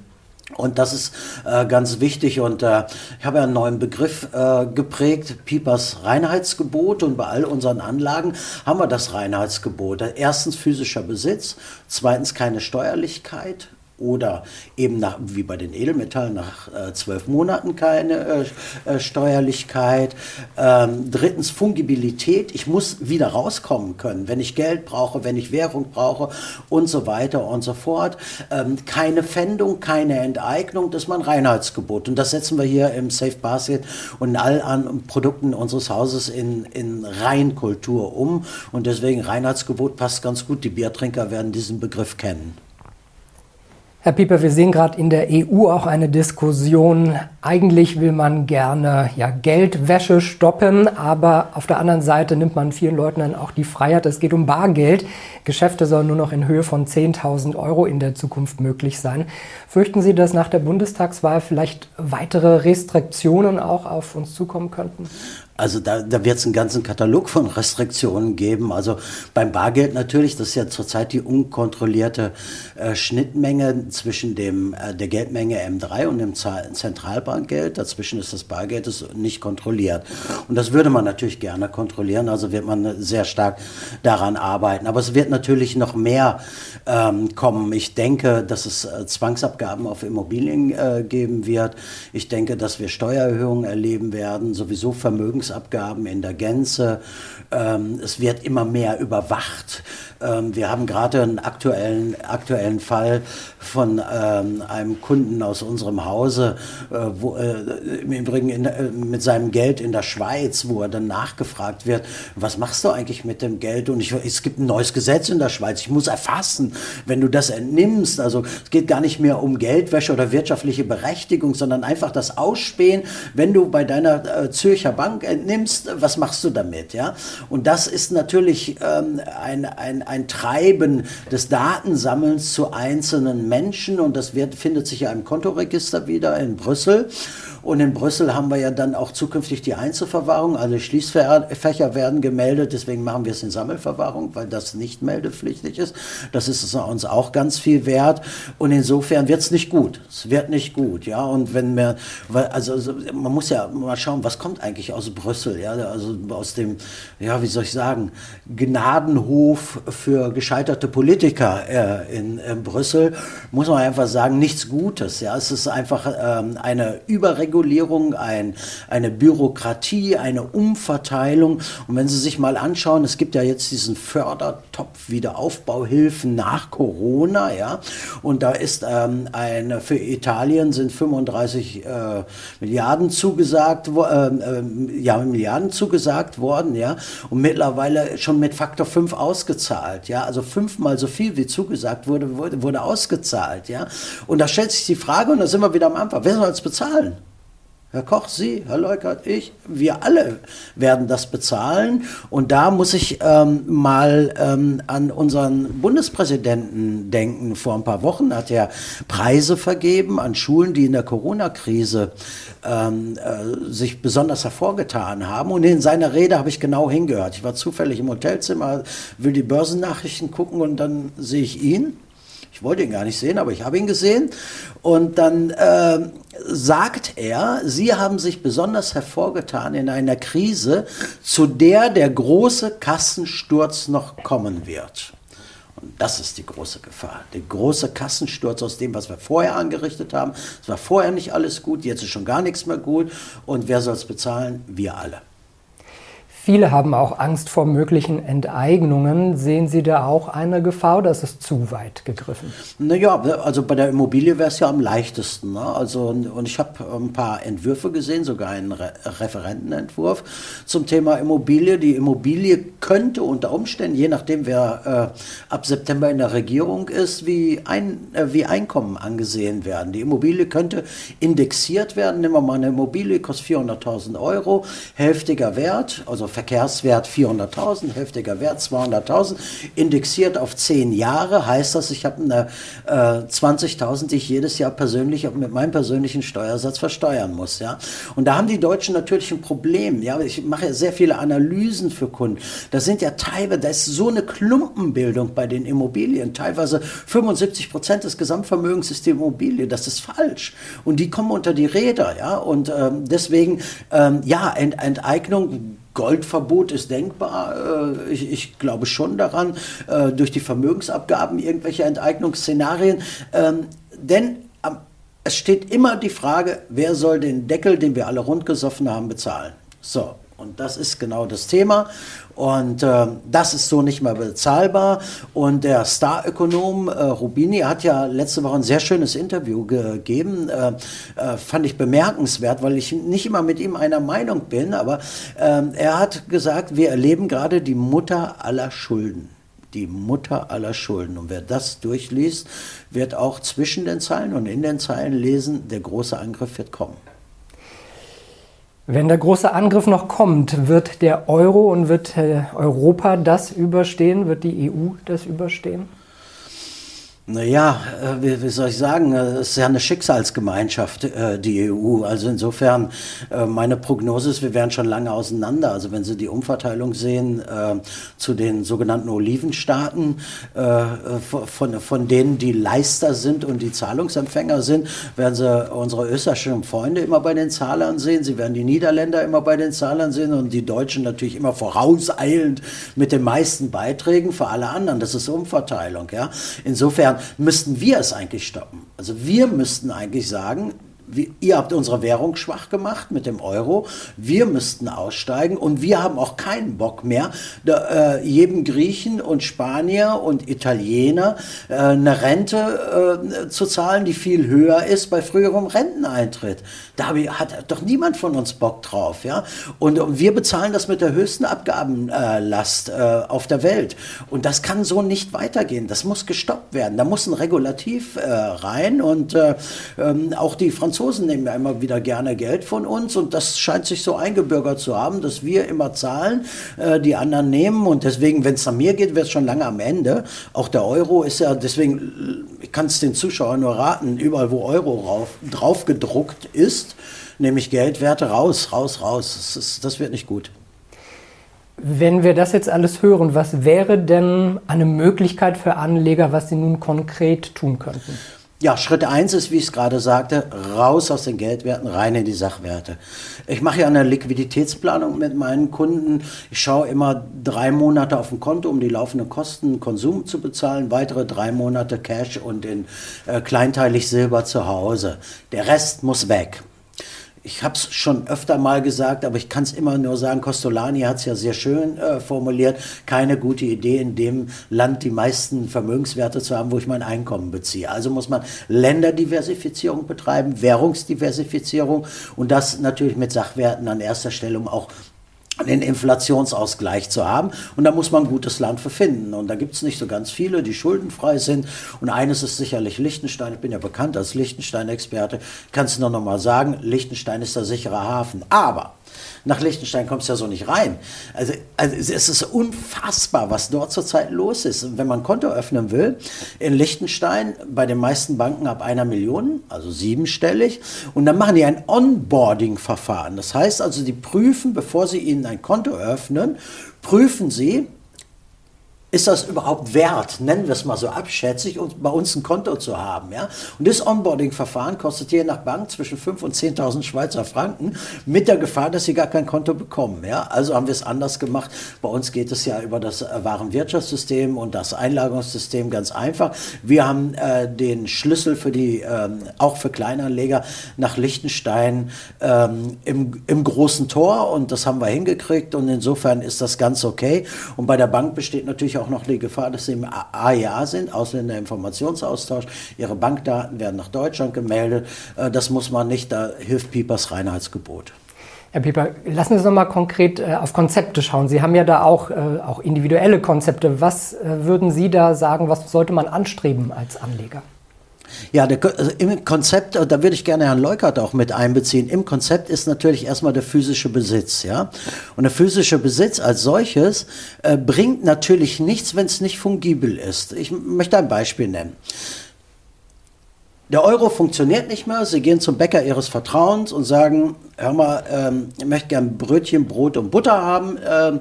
Und das ist äh, ganz wichtig und äh, ich habe ja einen neuen Begriff äh, geprägt, Piepers Reinheitsgebot und bei all unseren Anlagen haben wir das Reinheitsgebot. Erstens physischer Besitz, zweitens keine Steuerlichkeit, oder eben nach, wie bei den Edelmetallen nach äh, zwölf Monaten keine äh, äh, Steuerlichkeit. Ähm, drittens Fungibilität. Ich muss wieder rauskommen können, wenn ich Geld brauche, wenn ich Währung brauche und so weiter und so fort. Ähm, keine Pfändung, keine Enteignung, das ist mein Reinheitsgebot. Und das setzen wir hier im Safe Basket und in all an Produkten unseres Hauses in, in Reinkultur um. Und deswegen Reinheitsgebot passt ganz gut. Die Biertrinker werden diesen Begriff kennen. Herr Pieper, wir sehen gerade in der EU auch eine Diskussion. Eigentlich will man gerne ja, Geldwäsche stoppen, aber auf der anderen Seite nimmt man vielen Leuten dann auch die Freiheit. Es geht um Bargeld. Geschäfte sollen nur noch in Höhe von 10.000 Euro in der Zukunft möglich sein. Fürchten Sie, dass nach der Bundestagswahl vielleicht weitere Restriktionen auch auf uns zukommen könnten? Also da, da wird es einen ganzen Katalog von Restriktionen geben. Also beim Bargeld natürlich, das ist ja zurzeit die unkontrollierte äh, Schnittmenge zwischen dem, äh, der Geldmenge M3 und dem Zentralbankgeld. Dazwischen ist das Bargeld ist nicht kontrolliert. Und das würde man natürlich gerne kontrollieren, also wird man sehr stark daran arbeiten. Aber es wird natürlich noch mehr ähm, kommen. Ich denke, dass es äh, Zwangsabgaben auf Immobilien äh, geben wird. Ich denke, dass wir Steuererhöhungen erleben werden, sowieso Vermögens Vermögensabgaben in der Gänze. Ähm, es wird immer mehr überwacht. Ähm, wir haben gerade einen aktuellen, aktuellen Fall von ähm, einem Kunden aus unserem Hause, äh, wo, äh, im Übrigen in, äh, mit seinem Geld in der Schweiz, wo er dann nachgefragt wird, was machst du eigentlich mit dem Geld? Und ich, es gibt ein neues Gesetz in der Schweiz, ich muss erfassen, wenn du das entnimmst. Also es geht gar nicht mehr um Geldwäsche oder wirtschaftliche Berechtigung, sondern einfach das Ausspähen, wenn du bei deiner äh, Zürcher Bank entnimmst, was machst du damit? Ja? Und das ist natürlich ähm, ein, ein, ein Treiben des Datensammelns zu einzelnen Menschen und das wird, findet sich ja im Kontoregister wieder in Brüssel. Und in Brüssel haben wir ja dann auch zukünftig die Einzelverwahrung. Alle Schließfächer werden gemeldet. Deswegen machen wir es in Sammelverwahrung, weil das nicht meldepflichtig ist. Das ist uns auch ganz viel wert. Und insofern wird es nicht gut. Es wird nicht gut. Ja, und wenn wir, also man muss ja mal schauen, was kommt eigentlich aus Brüssel? Ja, also aus dem, ja, wie soll ich sagen, Gnadenhof für gescheiterte Politiker äh, in, in, Brüssel, muss man einfach sagen, nichts Gutes. Ja, es ist einfach ähm, eine Überregulierung Überregulierung, ein, eine Bürokratie, eine Umverteilung. Und wenn Sie sich mal anschauen, es gibt ja jetzt diesen Fördertopf Wiederaufbauhilfen nach Corona, ja, und da ist ähm, eine, für Italien sind 35 äh, Milliarden zugesagt, äh, ja, Milliarden zugesagt worden, ja, und mittlerweile schon mit Faktor 5 ausgezahlt, ja, also fünfmal so viel wie zugesagt wurde, wurde, wurde ausgezahlt, ja. Und da stellt sich die Frage, und da sind wir wieder am Anfang, wer soll es bezahlen? Herr Koch, Sie, Herr Leukert, ich, wir alle werden das bezahlen. Und da muss ich ähm, mal ähm, an unseren Bundespräsidenten denken. Vor ein paar Wochen hat er Preise vergeben an Schulen, die in der Corona-Krise ähm, äh, sich besonders hervorgetan haben. Und in seiner Rede habe ich genau hingehört. Ich war zufällig im Hotelzimmer, will die Börsennachrichten gucken und dann sehe ich ihn. Ich wollte ihn gar nicht sehen, aber ich habe ihn gesehen. Und dann äh, sagt er, Sie haben sich besonders hervorgetan in einer Krise, zu der der große Kassensturz noch kommen wird. Und das ist die große Gefahr. Der große Kassensturz aus dem, was wir vorher angerichtet haben. Es war vorher nicht alles gut, jetzt ist schon gar nichts mehr gut. Und wer soll es bezahlen? Wir alle. Viele haben auch Angst vor möglichen Enteignungen. Sehen Sie da auch eine Gefahr ist es zu weit gegriffen? Naja, also bei der Immobilie wäre es ja am leichtesten. Ne? Also, und ich habe ein paar Entwürfe gesehen, sogar einen Re Referentenentwurf zum Thema Immobilie. Die Immobilie könnte unter Umständen, je nachdem wer äh, ab September in der Regierung ist, wie, ein, äh, wie Einkommen angesehen werden. Die Immobilie könnte indexiert werden. Nehmen wir mal eine Immobilie, kostet 400.000 Euro, hälftiger Wert, also Verkehrswert 400.000, heftiger Wert 200.000, indexiert auf 10 Jahre, heißt das, ich habe eine äh, 20.000, die ich jedes Jahr persönlich mit meinem persönlichen Steuersatz versteuern muss. Ja? Und da haben die Deutschen natürlich ein Problem. Ja? Ich mache ja sehr viele Analysen für Kunden. Da sind ja teilweise, da ist so eine Klumpenbildung bei den Immobilien, teilweise 75 Prozent des Gesamtvermögens ist die Immobilie. Das ist falsch. Und die kommen unter die Räder. Ja? Und ähm, deswegen, ähm, ja, Ent Enteignung Goldverbot ist denkbar. Äh, ich, ich, glaube schon daran, äh, durch die Vermögensabgaben irgendwelche Enteignungsszenarien. Ähm, denn es steht immer die Frage, wer soll den Deckel, den wir alle rundgesoffen haben, bezahlen. So, und das ist genau das Thema. Und äh, das ist so nicht mehr bezahlbar. Und der Star-Ökonom äh, Rubini hat ja letzte Woche ein sehr schönes Interview gegeben. Äh, äh, fand ich bemerkenswert, weil ich nicht immer mit ihm einer Meinung bin. Aber ähm, er hat gesagt, wir erleben gerade die Mutter aller Schulden die Mutter aller Schulden. Und wer das durchliest, wird auch zwischen den Zeilen und in den Zeilen lesen, der große Angriff wird kommen. Wenn der große Angriff noch kommt, wird der Euro und wird äh, Europa das überstehen? Wird die EU das überstehen? Naja, äh, wie, wie soll ich sagen, äh, es ist ja eine Schicksalsgemeinschaft, äh, die EU. Also insofern, meine Prognose ist, wir wären schon lange auseinander. Also wenn Sie die Umverteilung sehen zu den sogenannten Olivenstaaten, von, von denen die Leister sind und die Zahlungsempfänger sind, werden Sie unsere österreichischen Freunde immer bei den Zahlern sehen. Sie werden die Niederländer immer bei den Zahlern sehen und die Deutschen natürlich immer vorauseilend mit den meisten Beiträgen für alle anderen. Das ist Umverteilung. Ja? Insofern insofern müssten wir es eigentlich stoppen. Also wir müssten eigentlich sagen, ihr habt unsere Währung schwach gemacht mit dem Euro, wir müssten aussteigen und wir haben auch keinen Bock mehr, da, äh, jedem Griechen und Spanier und Italiener äh, eine Rente äh, zu zahlen, die viel höher ist bei früherem Renteneintritt. Da hat doch niemand von uns Bock drauf. Ja? Und, und wir bezahlen das mit der höchsten Abgabenlast äh, auf der Welt. Und das kann so nicht weitergehen. Das muss gestoppt werden. Da muss ein Regulativ äh, rein und äh, ähm, auch die Franzosen Franzosen nehmen ja immer wieder gerne Geld von uns und das scheint sich so eingebürgert zu haben, dass wir immer zahlen, äh, die anderen nehmen und deswegen, wenn es nach mir geht, wird es schon lange am Ende. Auch der Euro ist ja, deswegen, kann es den Zuschauern nur raten, überall wo Euro rauf, drauf gedruckt ist, nämlich Geldwerte raus, raus, raus. Das, ist, das wird nicht gut. Wenn wir das jetzt alles hören, was wäre denn eine Möglichkeit für Anleger, was sie nun konkret tun könnten? Ja, Schritt eins ist, wie ich es gerade sagte, raus aus den Geldwerten, rein in die Sachwerte. Ich mache ja eine Liquiditätsplanung mit meinen Kunden. Ich schaue immer drei Monate auf dem Konto, um die laufenden Kosten, Konsum zu bezahlen, weitere drei Monate Cash und in äh, kleinteilig Silber zu Hause. Der Rest muss weg. Ich habe es schon öfter mal gesagt, aber ich kann es immer nur sagen, Costolani hat es ja sehr schön äh, formuliert, keine gute Idee, in dem Land die meisten Vermögenswerte zu haben, wo ich mein Einkommen beziehe. Also muss man Länderdiversifizierung betreiben, Währungsdiversifizierung und das natürlich mit Sachwerten an erster Stelle, um auch den Inflationsausgleich zu haben. Und da muss man ein gutes Land für finden. Und da gibt es nicht so ganz viele, die schuldenfrei sind. Und eines ist sicherlich Liechtenstein. Ich bin ja bekannt als Liechtenstein-Experte. Kannst du noch mal sagen, Liechtenstein ist der sichere Hafen. Aber nach Liechtenstein kommst du ja so nicht rein. Also, also es ist unfassbar, was dort zurzeit los ist. Und wenn man Konto öffnen will, in Liechtenstein bei den meisten Banken ab einer Million, also siebenstellig, und dann machen die ein Onboarding-Verfahren. Das heißt also, die prüfen, bevor sie ihnen ein Konto öffnen, prüfen sie, ist das überhaupt wert, nennen wir es mal so abschätzig, und bei uns ein Konto zu haben. Ja? Und das Onboarding-Verfahren kostet je nach Bank zwischen 5.000 und 10.000 Schweizer Franken mit der Gefahr, dass sie gar kein Konto bekommen. Ja? Also haben wir es anders gemacht. Bei uns geht es ja über das Warenwirtschaftssystem und das Einlagerungssystem ganz einfach. Wir haben äh, den Schlüssel für die, ähm, auch für Kleinanleger nach Liechtenstein ähm, im, im großen Tor und das haben wir hingekriegt und insofern ist das ganz okay. Und bei der Bank besteht natürlich auch auch noch die Gefahr, dass sie im AIA sind, Ausländerinformationsaustausch. Ihre Bankdaten werden nach Deutschland gemeldet. Äh, das muss man nicht, da hilft Piepers Reinheitsgebot. Herr Pieper, lassen Sie uns noch mal konkret äh, auf Konzepte schauen. Sie haben ja da auch, äh, auch individuelle Konzepte. Was würden Sie da sagen, was sollte man anstreben als Anleger? Ja, der, also im Konzept, da würde ich gerne Herrn Leukert auch mit einbeziehen. Im Konzept ist natürlich erstmal der physische Besitz, ja. Und der physische Besitz als solches äh, bringt natürlich nichts, wenn es nicht fungibel ist. Ich möchte ein Beispiel nennen. Der Euro funktioniert nicht mehr. Sie gehen zum Bäcker Ihres Vertrauens und sagen, hör mal, ähm, ich möchte gern Brötchen, Brot und Butter haben, äh,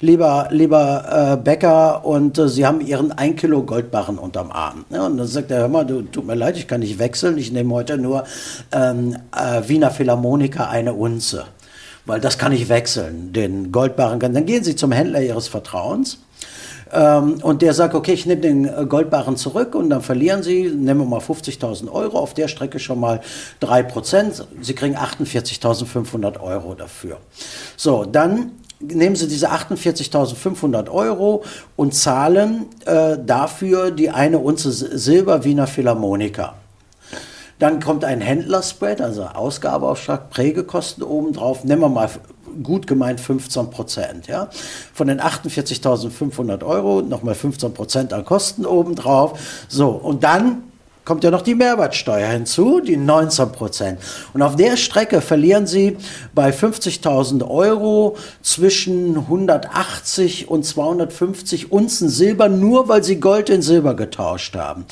lieber, lieber äh, Bäcker. Und äh, Sie haben Ihren 1 Kilo Goldbarren unterm Arm. Ja, und dann sagt er, hör mal, du, tut mir leid, ich kann nicht wechseln. Ich nehme heute nur ähm, äh, Wiener Philharmoniker eine Unze. Weil das kann ich wechseln, den Goldbarren. Dann gehen Sie zum Händler Ihres Vertrauens ähm, und der sagt, okay, ich nehme den äh, Goldbarren zurück und dann verlieren Sie, nehmen wir mal 50.000 Euro, auf der Strecke schon mal 3%. Sie kriegen 48.500 Euro dafür. So, dann nehmen Sie diese 48.500 Euro und zahlen äh, dafür die eine Unze Silber Wiener Philharmoniker. Dann kommt ein Händlerspread, also Ausgabeaufschlag, Prägekosten obendrauf. Nehmen wir mal gut gemeint 15 Prozent. Ja? Von den 48.500 Euro nochmal 15 Prozent an Kosten obendrauf. So, und dann kommt ja noch die Mehrwertsteuer hinzu, die 19 Prozent. Und auf der Strecke verlieren Sie bei 50.000 Euro zwischen 180 und 250 Unzen Silber, nur weil Sie Gold in Silber getauscht haben.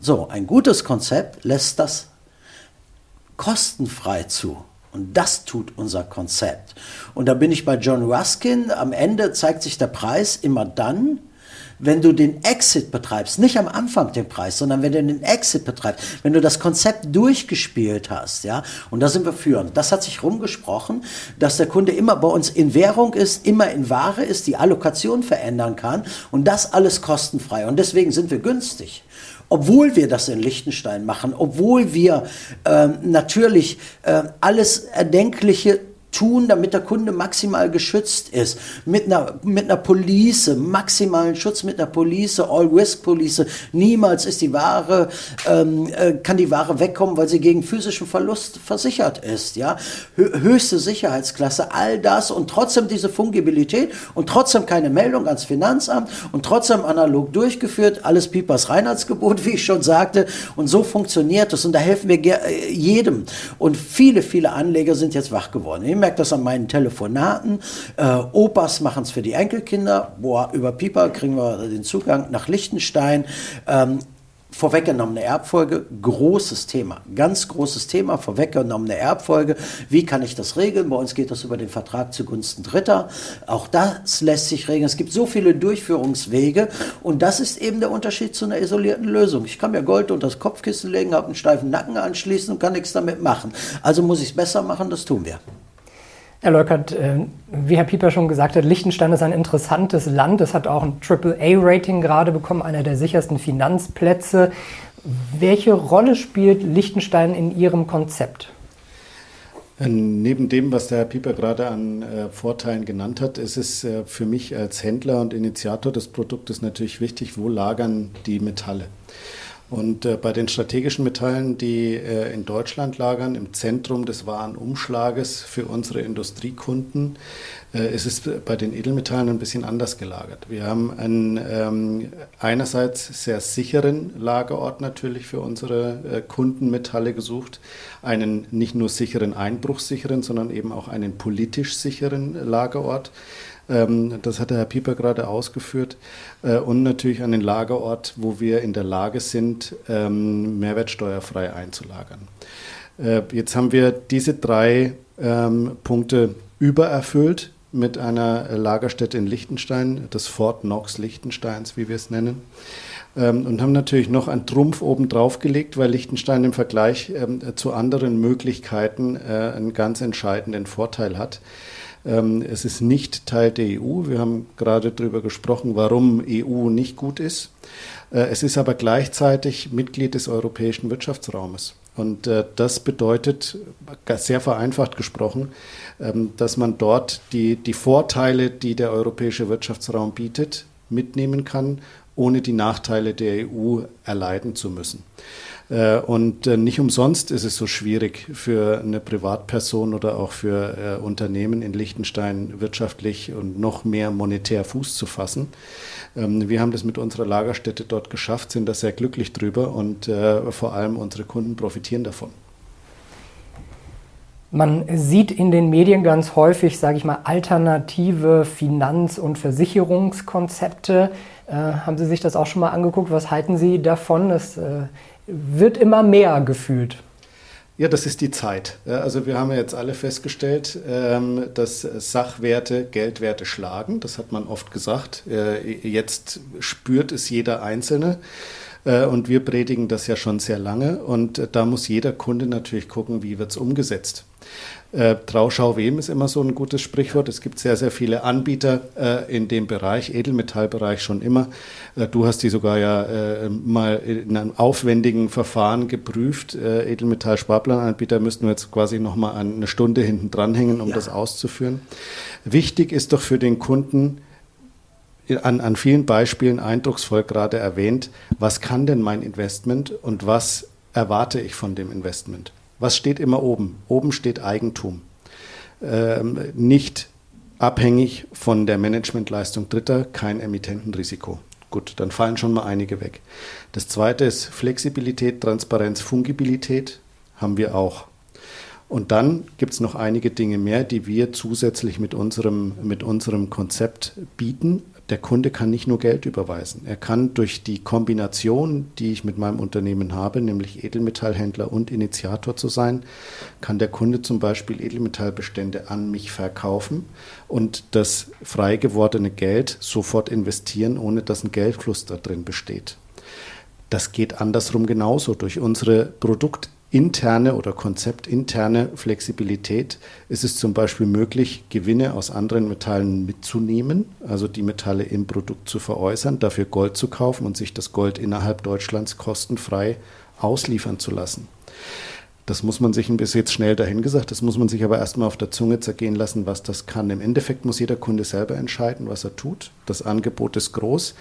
So, ein gutes Konzept lässt das kostenfrei zu. Und das tut unser Konzept. Und da bin ich bei John Ruskin. Am Ende zeigt sich der Preis immer dann, wenn du den Exit betreibst, nicht am Anfang den Preis, sondern wenn du den Exit betreibst, wenn du das Konzept durchgespielt hast, ja, und da sind wir führend. Das hat sich rumgesprochen, dass der Kunde immer bei uns in Währung ist, immer in Ware ist, die Allokation verändern kann und das alles kostenfrei. Und deswegen sind wir günstig obwohl wir das in Liechtenstein machen, obwohl wir äh, natürlich äh, alles Erdenkliche tun, damit der Kunde maximal geschützt ist. Mit einer, mit einer Police, maximalen Schutz mit einer Police, All-Risk-Police. Niemals ist die Ware, ähm, äh, kann die Ware wegkommen, weil sie gegen physischen Verlust versichert ist. Ja? Höchste Sicherheitsklasse, all das und trotzdem diese Fungibilität und trotzdem keine Meldung ans Finanzamt und trotzdem analog durchgeführt. Alles Piepers Reinheitsgebot, wie ich schon sagte. Und so funktioniert es. Und da helfen wir äh, jedem. Und viele, viele Anleger sind jetzt wach geworden. Ich merke das an meinen Telefonaten. Äh, Opas machen es für die Enkelkinder. Boah, über Pieper kriegen wir den Zugang nach Liechtenstein. Ähm, Vorweggenommene Erbfolge, großes Thema, ganz großes Thema, vorweggenommene Erbfolge. Wie kann ich das regeln? Bei uns geht das über den Vertrag zugunsten Dritter. Auch das lässt sich regeln. Es gibt so viele Durchführungswege und das ist eben der Unterschied zu einer isolierten Lösung. Ich kann mir Gold unter das Kopfkissen legen, habe einen steifen Nacken anschließen und kann nichts damit machen. Also muss ich es besser machen, das tun wir. Herr Leukert, äh, wie Herr Pieper schon gesagt hat, Liechtenstein ist ein interessantes Land. Es hat auch ein AAA-Rating gerade bekommen, einer der sichersten Finanzplätze. Welche Rolle spielt Liechtenstein in Ihrem Konzept? Äh, neben dem, was der Herr Pieper gerade an äh, Vorteilen genannt hat, ist es äh, für mich als Händler und Initiator des Produktes natürlich wichtig, wo lagern die Metalle. Und äh, bei den strategischen Metallen, die äh, in Deutschland lagern, im Zentrum des Warenumschlages für unsere Industriekunden, äh, ist es bei den Edelmetallen ein bisschen anders gelagert. Wir haben einen ähm, einerseits sehr sicheren Lagerort natürlich für unsere äh, Kundenmetalle gesucht, einen nicht nur sicheren, einbruchssicheren, sondern eben auch einen politisch sicheren Lagerort. Ähm, das hat der Herr Pieper gerade ausgeführt. Äh, und natürlich einen Lagerort, wo wir in der Lage sind, ähm, mehrwertsteuerfrei einzulagern. Äh, jetzt haben wir diese drei ähm, Punkte übererfüllt mit einer Lagerstätte in Liechtenstein, das Fort Knox Liechtensteins, wie wir es nennen. und haben natürlich noch einen Trumpf oben drauf gelegt, weil Liechtenstein im Vergleich zu anderen Möglichkeiten äh, einen ganz entscheidenden Vorteil hat. Ähm, es ist nicht Teil der EU. Wir haben gerade darüber gesprochen, warum EU nicht gut ist. Äh, es ist aber gleichzeitig Mitglied des europäischen Wirtschaftsraumes. Und äh, das bedeutet, sehr vereinfacht gesprochen, ähm, dass man dort die, die Vorteile, die der europäische Wirtschaftsraum bietet, mitnehmen kann, ohne die Nachteile der EU erleiden zu müssen. Äh, und äh, nicht umsonst ist es so schwierig für eine Privatperson oder auch für äh, Unternehmen in Liechtenstein wirtschaftlich und noch mehr monetär Fuß zu fassen. Ähm, wir haben das mit unserer Lagerstätte dort geschafft, sind da sehr glücklich drüber und vor allem unsere Kunden profitieren davon. Man sieht in den Medien ganz häufig, sage ich mal, alternative Finanz- und Versicherungskonzepte. Äh, haben Sie sich das auch schon mal angeguckt? Was halten Sie davon? Es äh, wird immer mehr gefühlt. Ja, das ist die Zeit. Also wir haben ja jetzt alle festgestellt, ähm, dass Sachwerte Geldwerte schlagen. Das hat man oft gesagt. Äh, jetzt spürt es jeder Einzelne. Äh, und wir predigen das ja schon sehr lange. Und äh, da muss jeder Kunde natürlich gucken, wie wird es umgesetzt. Äh, Trauschau wem ist immer so ein gutes Sprichwort. Es gibt sehr, sehr viele Anbieter äh, in dem Bereich, Edelmetallbereich schon immer. Äh, du hast die sogar ja äh, mal in einem aufwendigen Verfahren geprüft. Äh, Edelmetall-Sparplananbieter müssten wir jetzt quasi nochmal eine Stunde hinten dranhängen, um ja. das auszuführen. Wichtig ist doch für den Kunden, an, an vielen Beispielen eindrucksvoll gerade erwähnt, was kann denn mein Investment und was erwarte ich von dem Investment? Was steht immer oben? Oben steht Eigentum. Ähm, nicht abhängig von der Managementleistung Dritter, kein Emittentenrisiko. Gut, dann fallen schon mal einige weg. Das zweite ist Flexibilität, Transparenz, Fungibilität haben wir auch. Und dann gibt es noch einige Dinge mehr, die wir zusätzlich mit unserem, mit unserem Konzept bieten, der Kunde kann nicht nur Geld überweisen. Er kann durch die Kombination, die ich mit meinem Unternehmen habe, nämlich Edelmetallhändler und Initiator zu sein, kann der Kunde zum Beispiel Edelmetallbestände an mich verkaufen und das frei gewordene Geld sofort investieren, ohne dass ein Geldfluss da drin besteht. Das geht andersrum genauso. Durch unsere Produkt interne oder konzeptinterne Flexibilität ist es zum Beispiel möglich, Gewinne aus anderen Metallen mitzunehmen, also die Metalle im Produkt zu veräußern, dafür Gold zu kaufen und sich das Gold innerhalb Deutschlands kostenfrei ausliefern zu lassen. Das muss man sich ein bisschen schnell dahingesagt, das muss man sich aber erstmal auf der Zunge zergehen lassen, was das kann. Im Endeffekt muss jeder Kunde selber entscheiden, was er tut. Das Angebot ist groß.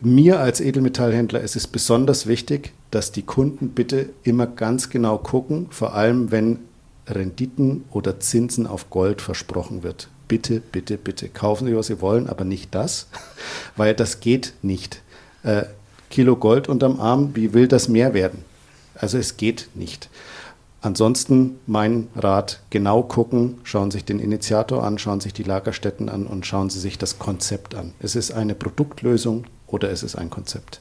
Mir als Edelmetallhändler ist es besonders wichtig, dass die Kunden bitte immer ganz genau gucken, vor allem wenn Renditen oder Zinsen auf Gold versprochen wird. Bitte, bitte, bitte kaufen Sie, was Sie wollen, aber nicht das, weil das geht nicht. Äh, Kilo Gold unterm Arm, wie will das mehr werden? Also es geht nicht. Ansonsten mein Rat, genau gucken, schauen sich den Initiator an, schauen sich die Lagerstätten an und schauen Sie sich das Konzept an. Es ist eine Produktlösung, oder ist es ein Konzept?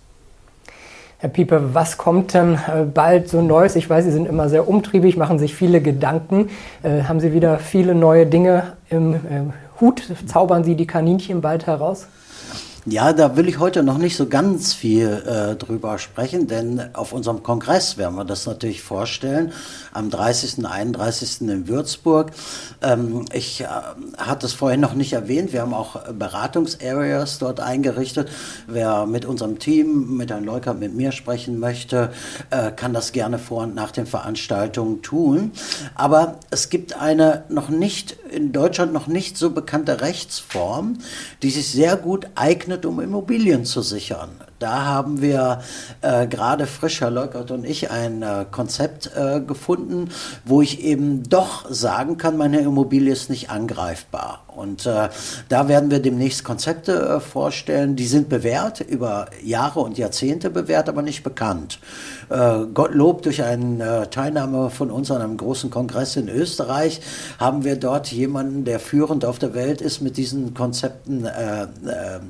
Herr Pieper, was kommt denn äh, bald so Neues? Ich weiß, Sie sind immer sehr umtriebig, machen sich viele Gedanken. Äh, haben Sie wieder viele neue Dinge im äh, Hut? Zaubern Sie die Kaninchen bald heraus? Ja, da will ich heute noch nicht so ganz viel äh, drüber sprechen, denn auf unserem Kongress werden wir das natürlich vorstellen, am 30. und 31. in Würzburg. Ähm, ich äh, hatte es vorhin noch nicht erwähnt, wir haben auch Beratungsareas dort eingerichtet. Wer mit unserem Team, mit Herrn Leukert, mit mir sprechen möchte, äh, kann das gerne vor und nach den Veranstaltungen tun. Aber es gibt eine noch nicht, in Deutschland noch nicht so bekannte Rechtsform, die sich sehr gut eignet, um Immobilien zu sichern. Da haben wir äh, gerade frisch, Herr Leukert und ich, ein äh, Konzept äh, gefunden, wo ich eben doch sagen kann, meine Immobilie ist nicht angreifbar. Und äh, da werden wir demnächst Konzepte äh, vorstellen, die sind bewährt, über Jahre und Jahrzehnte bewährt, aber nicht bekannt. Äh, Gottlob, durch eine Teilnahme von uns an einem großen Kongress in Österreich, haben wir dort jemanden, der führend auf der Welt ist, mit diesen Konzepten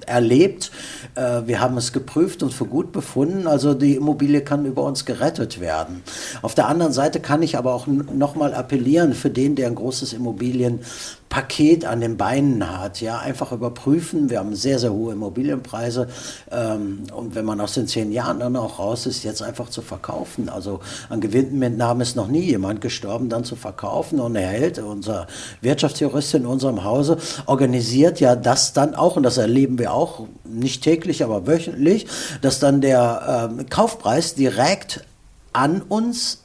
erlebt. wir haben es geprüft geprüft und für gut befunden. Also die Immobilie kann über uns gerettet werden. Auf der anderen Seite kann ich aber auch nochmal appellieren für den, der ein großes Immobilienpaket an den Beinen hat. Ja, einfach überprüfen. Wir haben sehr, sehr hohe Immobilienpreise. Ähm, und wenn man aus den zehn Jahren dann auch raus ist, jetzt einfach zu verkaufen. Also an Gewinnmitnahmen ist noch nie jemand gestorben, dann zu verkaufen. Und erhält unser Wirtschaftsjurist in unserem Hause organisiert ja das dann auch. Und das erleben wir auch nicht täglich, aber wöchentlich, dass dann der äh, Kaufpreis direkt an uns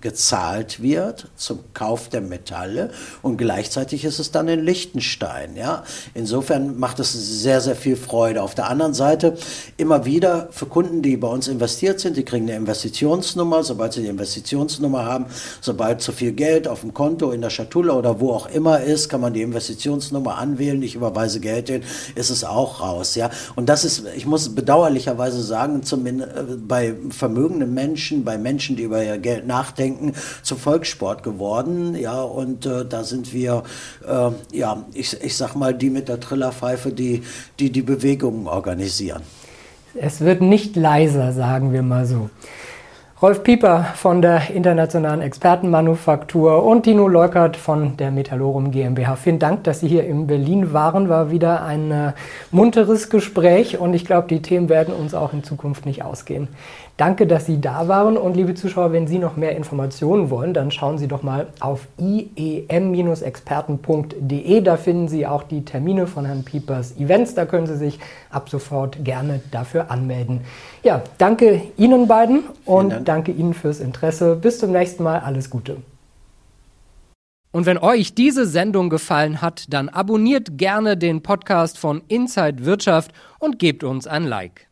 gezahlt wird zum Kauf der Metalle und gleichzeitig ist es dann in Liechtenstein. Ja? Insofern macht es sehr, sehr viel Freude. Auf der anderen Seite immer wieder für Kunden, die bei uns investiert sind, die kriegen eine Investitionsnummer. Sobald sie die Investitionsnummer haben, sobald zu viel Geld auf dem Konto, in der Schatulle oder wo auch immer ist, kann man die Investitionsnummer anwählen. Ich überweise Geld hin, ist es auch raus. Ja? Und das ist, ich muss bedauerlicherweise sagen, zumindest äh, bei vermögenden Menschen, bei Menschen, die über ihr Geld nachdenken, Denken zum Volkssport geworden. Ja, und äh, da sind wir, äh, ja, ich, ich sag mal, die mit der Trillerpfeife, die die, die Bewegungen organisieren. Es wird nicht leiser, sagen wir mal so. Rolf Pieper von der Internationalen Expertenmanufaktur und Tino Leukert von der Metallorum GmbH. Vielen Dank, dass Sie hier in Berlin waren. War wieder ein äh, munteres Gespräch und ich glaube, die Themen werden uns auch in Zukunft nicht ausgehen. Danke, dass Sie da waren und liebe Zuschauer, wenn Sie noch mehr Informationen wollen, dann schauen Sie doch mal auf iem-experten.de. Da finden Sie auch die Termine von Herrn Piepers Events. Da können Sie sich ab sofort gerne dafür anmelden. Ja, danke Ihnen beiden und Dank. danke Ihnen fürs Interesse. Bis zum nächsten Mal. Alles Gute. Und wenn euch diese Sendung gefallen hat, dann abonniert gerne den Podcast von Inside Wirtschaft und gebt uns ein Like.